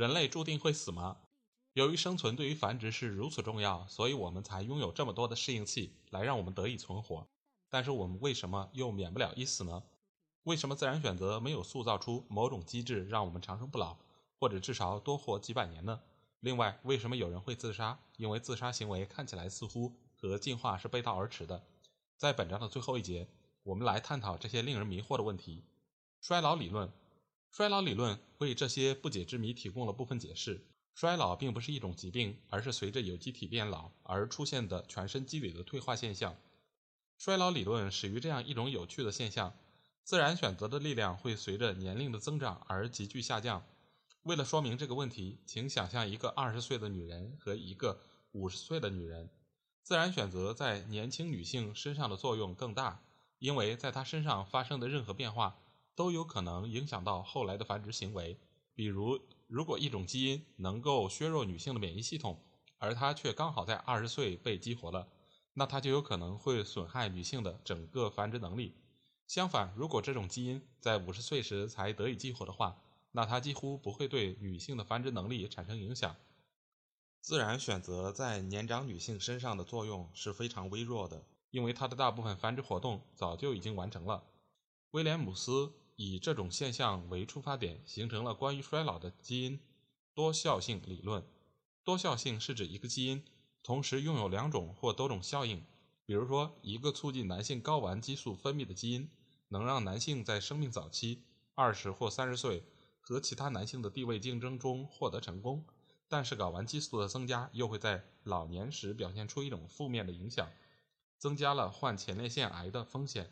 人类注定会死吗？由于生存对于繁殖是如此重要，所以我们才拥有这么多的适应器来让我们得以存活。但是我们为什么又免不了一死呢？为什么自然选择没有塑造出某种机制让我们长生不老，或者至少多活几百年呢？另外，为什么有人会自杀？因为自杀行为看起来似乎和进化是背道而驰的。在本章的最后一节，我们来探讨这些令人迷惑的问题。衰老理论，衰老理论为这些不解之谜提供了部分解释。衰老并不是一种疾病，而是随着有机体变老而出现的全身机理的退化现象。衰老理论始于这样一种有趣的现象：自然选择的力量会随着年龄的增长而急剧下降。为了说明这个问题，请想象一个二十岁的女人和一个五十岁的女人。自然选择在年轻女性身上的作用更大，因为在她身上发生的任何变化都有可能影响到后来的繁殖行为。比如，如果一种基因能够削弱女性的免疫系统，而它却刚好在二十岁被激活了，那它就有可能会损害女性的整个繁殖能力。相反，如果这种基因在五十岁时才得以激活的话，那它几乎不会对女性的繁殖能力产生影响。自然选择在年长女性身上的作用是非常微弱的，因为它的大部分繁殖活动早就已经完成了。威廉姆斯以这种现象为出发点，形成了关于衰老的基因多效性理论。多效性是指一个基因同时拥有两种或多种效应。比如说，一个促进男性睾丸激素分泌的基因能让男性在生命早期（二十或三十岁）和其他男性的地位竞争中获得成功。但是睾丸激素的增加又会在老年时表现出一种负面的影响，增加了患前列腺癌的风险。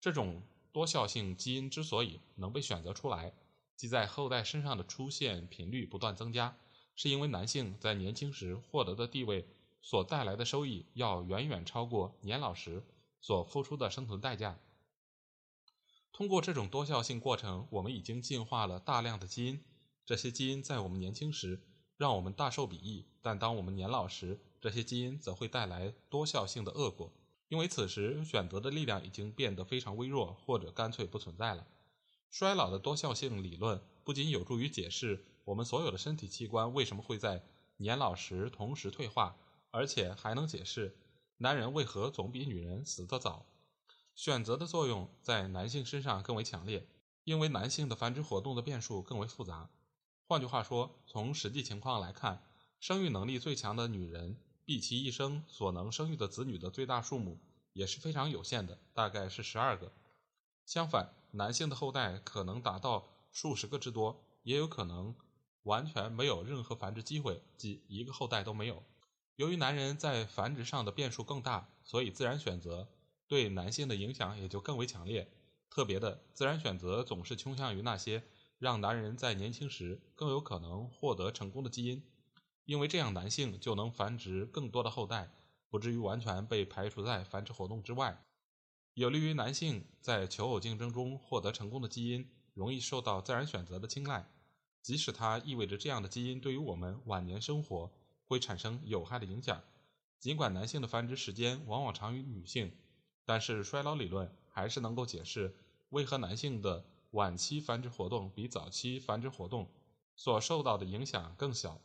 这种多效性基因之所以能被选择出来，即在后代身上的出现频率不断增加，是因为男性在年轻时获得的地位所带来的收益要远远超过年老时所付出的生存代价。通过这种多效性过程，我们已经进化了大量的基因，这些基因在我们年轻时。让我们大受裨益，但当我们年老时，这些基因则会带来多效性的恶果，因为此时选择的力量已经变得非常微弱，或者干脆不存在了。衰老的多效性理论不仅有助于解释我们所有的身体器官为什么会在年老时同时退化，而且还能解释男人为何总比女人死得早。选择的作用在男性身上更为强烈，因为男性的繁殖活动的变数更为复杂。换句话说，从实际情况来看，生育能力最强的女人，毕其一生所能生育的子女的最大数目也是非常有限的，大概是十二个。相反，男性的后代可能达到数十个之多，也有可能完全没有任何繁殖机会，即一个后代都没有。由于男人在繁殖上的变数更大，所以自然选择对男性的影响也就更为强烈。特别的，自然选择总是倾向于那些。让男人在年轻时更有可能获得成功的基因，因为这样男性就能繁殖更多的后代，不至于完全被排除在繁殖活动之外。有利于男性在求偶竞争中获得成功的基因，容易受到自然选择的青睐，即使它意味着这样的基因对于我们晚年生活会产生有害的影响。尽管男性的繁殖时间往往长于女性，但是衰老理论还是能够解释为何男性的。晚期繁殖活动比早期繁殖活动所受到的影响更小，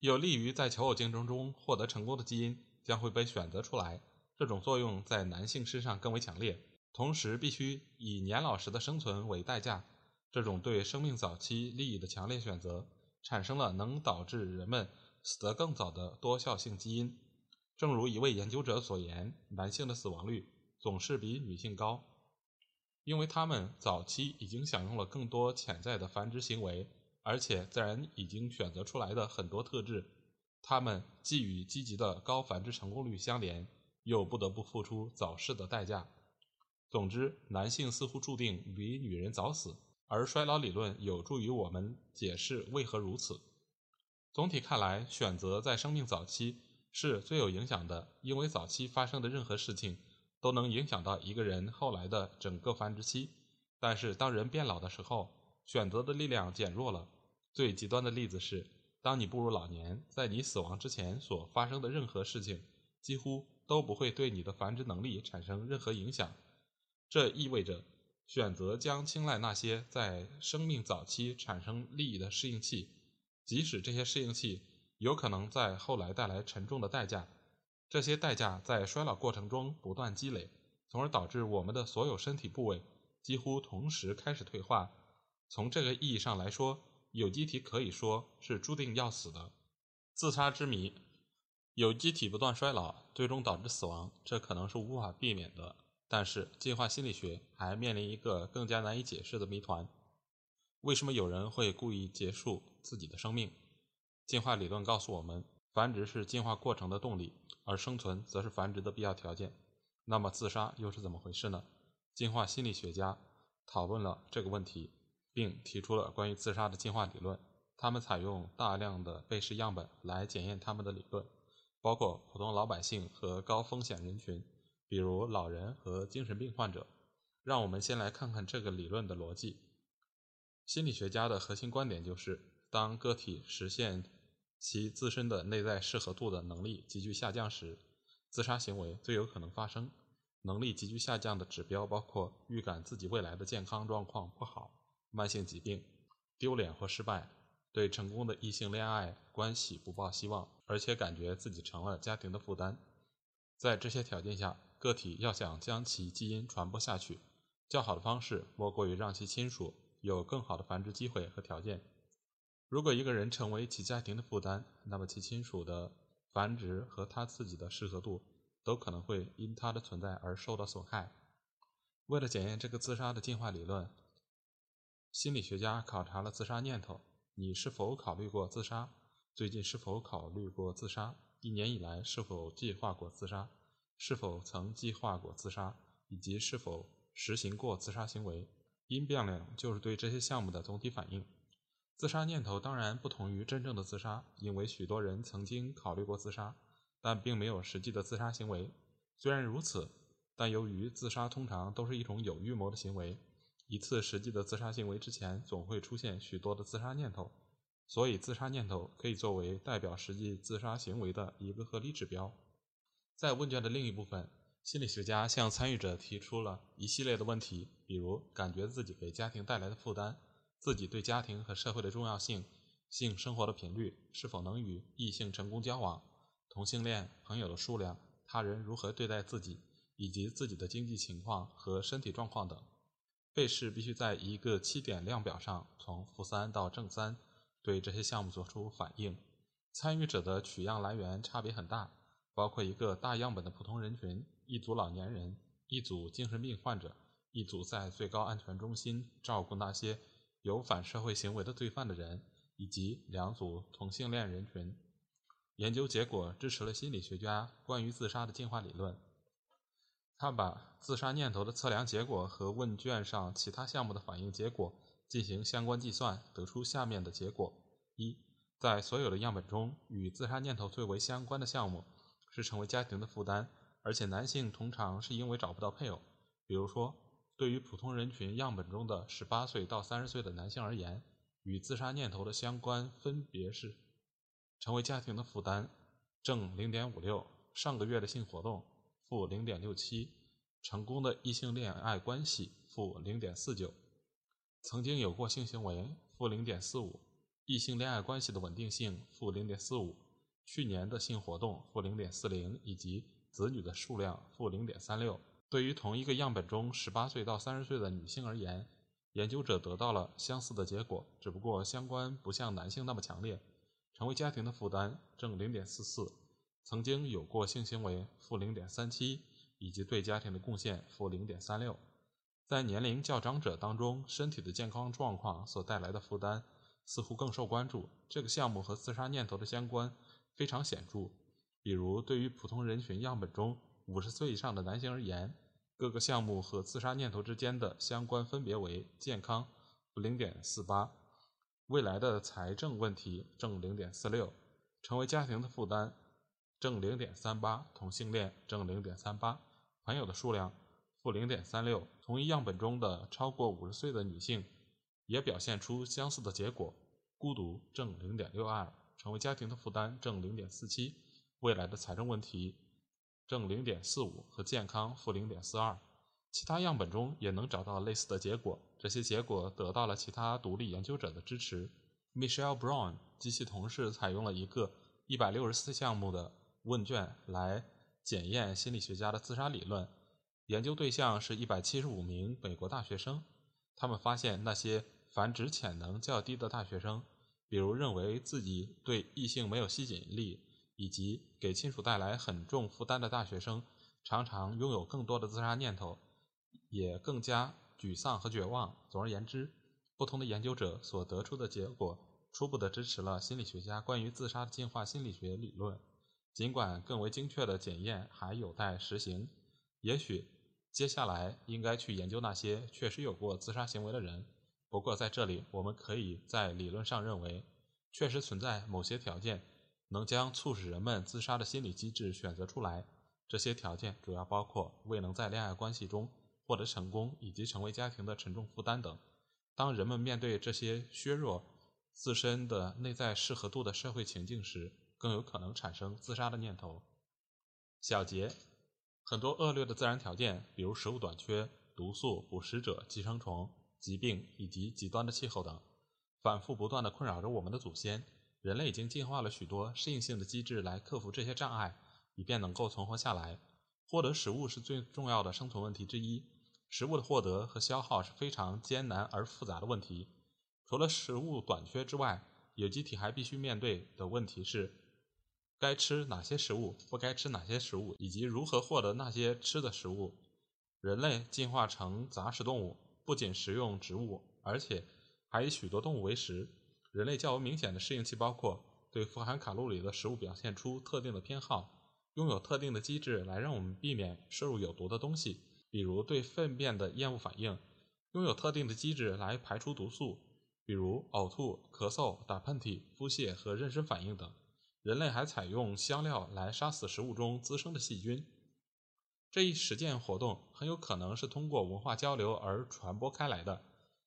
有利于在求偶竞争中获得成功的基因将会被选择出来。这种作用在男性身上更为强烈，同时必须以年老时的生存为代价。这种对生命早期利益的强烈选择，产生了能导致人们死得更早的多效性基因。正如一位研究者所言，男性的死亡率总是比女性高。因为他们早期已经享用了更多潜在的繁殖行为，而且自然已经选择出来的很多特质，他们既与积极的高繁殖成功率相连，又不得不付出早逝的代价。总之，男性似乎注定比女人早死，而衰老理论有助于我们解释为何如此。总体看来，选择在生命早期是最有影响的，因为早期发生的任何事情都能影响到一个人后来的整个繁殖期。但是，当人变老的时候，选择的力量减弱了。最极端的例子是，当你步入老年，在你死亡之前所发生的任何事情，几乎都不会对你的繁殖能力产生任何影响。这意味着，选择将青睐那些在生命早期产生利益的适应器。即使这些适应器有可能在后来带来沉重的代价，这些代价在衰老过程中不断积累，从而导致我们的所有身体部位几乎同时开始退化。从这个意义上来说，有机体可以说是注定要死的。自杀之谜：有机体不断衰老，最终导致死亡，这可能是无法避免的。但是，进化心理学还面临一个更加难以解释的谜团。为什么有人会故意结束自己的生命？进化理论告诉我们，繁殖是进化过程的动力，而生存则是繁殖的必要条件。那么，自杀又是怎么回事呢？进化心理学家讨论了这个问题，并提出了关于自杀的进化理论。他们采用大量的被试样本来检验他们的理论，包括普通老百姓和高风险人群，比如老人和精神病患者。让我们先来看看这个理论的逻辑。心理学家的核心观点就是，当个体实现其自身的内在适合度的能力急剧下降时，自杀行为最有可能发生。能力急剧下降的指标包括预感自己未来的健康状况不好、慢性疾病、丢脸或失败、对成功的异性恋爱关系不抱希望，而且感觉自己成了家庭的负担。在这些条件下，个体要想将其基因传播下去，较好的方式莫过于让其亲属。有更好的繁殖机会和条件。如果一个人成为其家庭的负担，那么其亲属的繁殖和他自己的适合度都可能会因他的存在而受到损害。为了检验这个自杀的进化理论，心理学家考察了自杀念头：你是否考虑过自杀？最近是否考虑过自杀？一年以来是否计划过自杀？是否曾计划过自杀？以及是否实行过自杀行为？因变量就是对这些项目的总体反应。自杀念头当然不同于真正的自杀，因为许多人曾经考虑过自杀，但并没有实际的自杀行为。虽然如此，但由于自杀通常都是一种有预谋的行为，一次实际的自杀行为之前总会出现许多的自杀念头，所以自杀念头可以作为代表实际自杀行为的一个合理指标。在问卷的另一部分。心理学家向参与者提出了一系列的问题，比如感觉自己给家庭带来的负担、自己对家庭和社会的重要性、性生活的频率、是否能与异性成功交往、同性恋朋友的数量、他人如何对待自己，以及自己的经济情况和身体状况等。被试必须在一个七点量表上从负三到正三对这些项目做出反应。参与者的取样来源差别很大，包括一个大样本的普通人群。一组老年人，一组精神病患者，一组在最高安全中心照顾那些有反社会行为的罪犯的人，以及两组同性恋人群。研究结果支持了心理学家关于自杀的进化理论。他把自杀念头的测量结果和问卷上其他项目的反应结果进行相关计算，得出下面的结果：一，在所有的样本中，与自杀念头最为相关的项目是成为家庭的负担。而且男性通常是因为找不到配偶。比如说，对于普通人群样本中的十八岁到三十岁的男性而言，与自杀念头的相关分别是：成为家庭的负担正零点五六，上个月的性活动负零点六七，成功的异性恋爱关系负零点四九，曾经有过性行为负零点四五，异性恋爱关系的稳定性负零点四五，去年的性活动负零点四零，以及。子女的数量负零点三六。对于同一个样本中十八岁到三十岁的女性而言，研究者得到了相似的结果，只不过相关不像男性那么强烈。成为家庭的负担正零点四四，曾经有过性行为负零点三七，以及对家庭的贡献负零点三六。在年龄较长者当中，身体的健康状况所带来的负担似乎更受关注。这个项目和自杀念头的相关非常显著。比如，对于普通人群样本中五十岁以上的男性而言，各个项目和自杀念头之间的相关分别为：健康负零点四八。未来的财政问题正零点四六，成为家庭的负担正零点三八，同性恋正零点三八，朋友的数量负零点三六。同一样本中的超过五十岁的女性也表现出相似的结果，孤独正零点六二，成为家庭的负担正零点四七，未来的财政问题正零点四五和健康负零点四二。其他样本中也能找到类似的结果，这些结果得到了其他独立研究者的支持。Michelle Brown 及其同事采用了一个164项目的问卷来检验心理学家的自杀理论，研究对象是一百七十五名美国大学生。他们发现那些繁殖潜能较低的大学生，比如认为自己对异性没有吸引力，以及给亲属带来很重负担的大学生，常常拥有更多的自杀念头。也更加沮丧和绝望。总而言之，不同的研究者所得出的结果初步地支持了心理学家关于自杀的进化心理学理论。尽管更为精确的检验还有待实行，也许接下来应该去研究那些确实有过自杀行为的人。不过，在这里，我们可以在理论上认为，确实存在某些条件能将促使人们自杀的心理机制选择出来。这些条件主要包括未能在恋爱关系中。获得成功以及成为家庭的沉重负担等。当人们面对这些削弱自身的内在适合度的社会情境时，更有可能产生自杀的念头。小结：很多恶劣的自然条件，比如食物短缺、毒素、捕食者、寄生虫、疾病以及极端的气候等，反复不断地困扰着我们的祖先。人类已经进化了许多适应性的机制来克服这些障碍，以便能够存活下来。获得食物是最重要的生存问题之一。食物的获得和消耗是非常艰难而复杂的问题。除了食物短缺之外，有机体还必须面对的问题是：该吃哪些食物，不该吃哪些食物，以及如何获得那些吃的食物。人类进化成杂食动物，不仅食用植物，而且还以许多动物为食。人类较为明显的适应器包括对富含卡路里的食物表现出特定的偏好，拥有特定的机制来让我们避免摄入有毒的东西。比如对粪便的厌恶反应，拥有特定的机制来排出毒素，比如呕吐、咳嗽、打喷嚏、腹泻和妊娠反应等。人类还采用香料来杀死食物中滋生的细菌。这一实践活动很有可能是通过文化交流而传播开来的。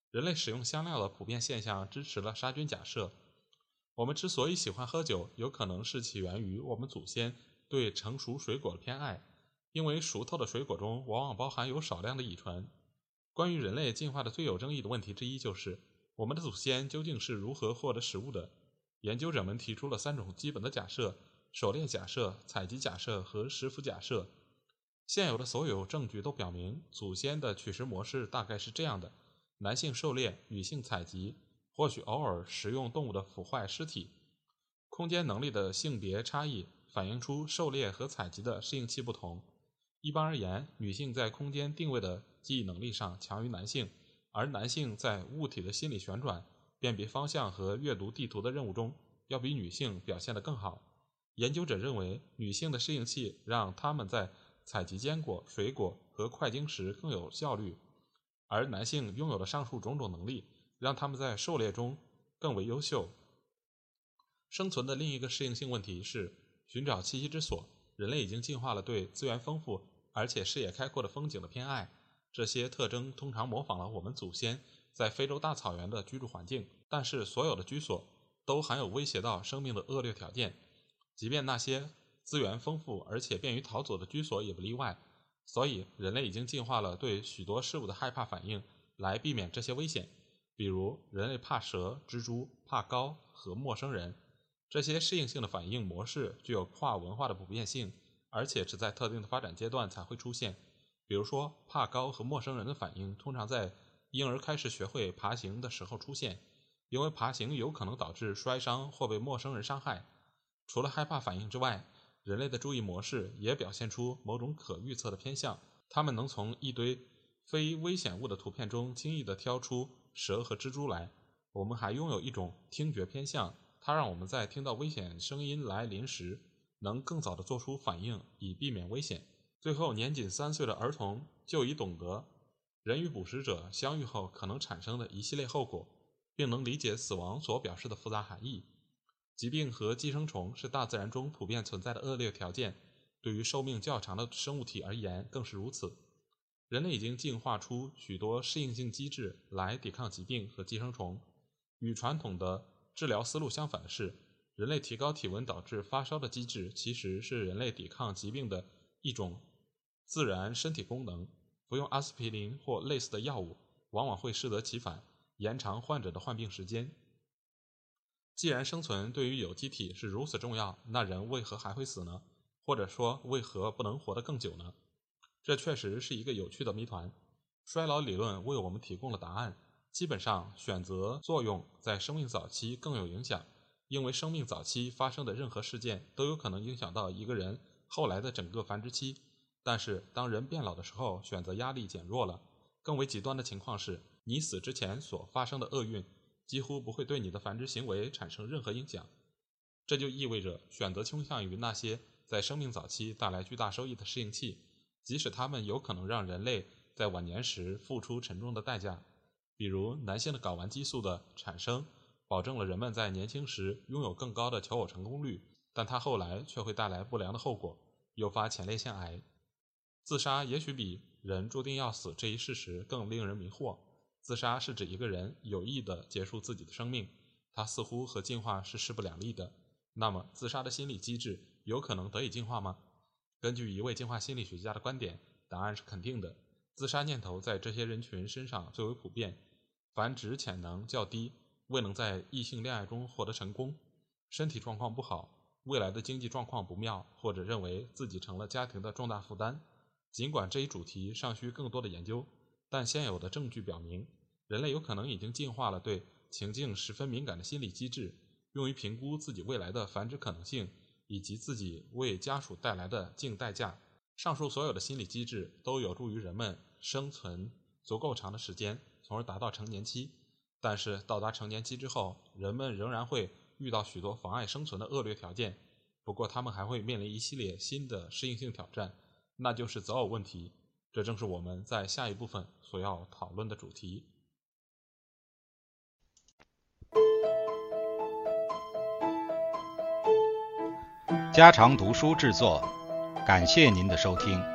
人类使用香料的普遍现象支持了杀菌假设。我们之所以喜欢喝酒，有可能是起源于我们祖先对成熟水果的偏爱。因为熟透的水果中往往包含有少量的乙醇。关于人类进化的最有争议的问题之一就是，我们的祖先究竟是如何获得食物的？研究者们提出了三种基本的假设：狩猎假设、采集假设和食腐假设。现有的所有证据都表明，祖先的取食模式大概是这样的：男性狩猎，女性采集，或许偶尔食用动物的腐坏尸体。空间能力的性别差异反映出狩猎和采集的适应器不同。一般而言，女性在空间定位的记忆能力上强于男性，而男性在物体的心理旋转、辨别方向和阅读地图的任务中要比女性表现得更好。研究者认为，女性的适应器让她们在采集坚果、水果和快经时更有效率，而男性拥有的上述种种能力让他们在狩猎中更为优秀。生存的另一个适应性问题是寻找栖息之所。人类已经进化了对资源丰富。而且视野开阔的风景的偏爱，这些特征通常模仿了我们祖先在非洲大草原的居住环境。但是，所有的居所都含有威胁到生命的恶劣条件，即便那些资源丰富而且便于逃走的居所也不例外。所以，人类已经进化了对许多事物的害怕反应，来避免这些危险。比如，人类怕蛇、蜘蛛、怕高和陌生人。这些适应性的反应模式具有跨文化的普遍性。而且只在特定的发展阶段才会出现，比如说怕高和陌生人的反应，通常在婴儿开始学会爬行的时候出现，因为爬行有可能导致摔伤或被陌生人伤害。除了害怕反应之外，人类的注意模式也表现出某种可预测的偏向，他们能从一堆非危险物的图片中轻易地挑出蛇和蜘蛛来。我们还拥有一种听觉偏向，它让我们在听到危险声音来临时。能更早地做出反应，以避免危险。最后，年仅三岁的儿童就已懂得人与捕食者相遇后可能产生的一系列后果，并能理解死亡所表示的复杂含义。疾病和寄生虫是大自然中普遍存在的恶劣条件，对于寿命较长的生物体而言更是如此。人类已经进化出许多适应性机制来抵抗疾病和寄生虫。与传统的治疗思路相反的是，人类提高体温导致发烧的机制其实是人类抵抗疾病的一种自然身体功能。服用阿司匹林或类似的药物，往往会适得其反，延长患者的患病时间。既然生存对于有机体是如此重要，那人为何还会死呢？或者说，为何不能活得更久呢？这确实是一个有趣的谜团。衰老理论为我们提供了答案。基本上，选择作用在生命早期更有影响，因为生命早期发生的任何事件都有可能影响到一个人后来的整个繁殖期。但是，当人变老的时候，选择压力减弱了。更为极端的情况是，你死之前所发生的厄运几乎不会对你的繁殖行为产生任何影响。这就意味着，选择倾向于那些在生命早期带来巨大收益的适应器，即使它们有可能让人类在晚年时付出沉重的代价。比如，男性的睾丸激素的产生，保证了人们在年轻时拥有更高的求偶成功率，但它后来却会带来不良的后果，诱发前列腺癌。自杀也许比人注定要死这一事实更令人迷惑。自杀是指一个人有意地结束自己的生命，它似乎和进化是势不两立的。那么，自杀的心理机制有可能得以进化吗？根据一位进化心理学家的观点，答案是肯定的。自杀念头在这些人群身上最为普遍，繁殖潜能较低，未能在异性恋爱中获得成功，身体状况不好，未来的经济状况不妙，或者认为自己成了家庭的重大负担。尽管这一主题尚需更多的研究，但现有的证据表明，人类有可能已经进化了对情境十分敏感的心理机制，用于评估自己未来的繁殖可能性以及自己为家属带来的净代价。上述所有的心理机制都有助于人们生存足够长的时间，从而达到成年期。但是，到达成年期之后，人们仍然会遇到许多妨碍生存的恶劣条件。不过，他们还会面临一系列新的适应性挑战，那就是择偶问题。这正是我们在下一部分所要讨论的主题。家常读书制作。感谢您的收听。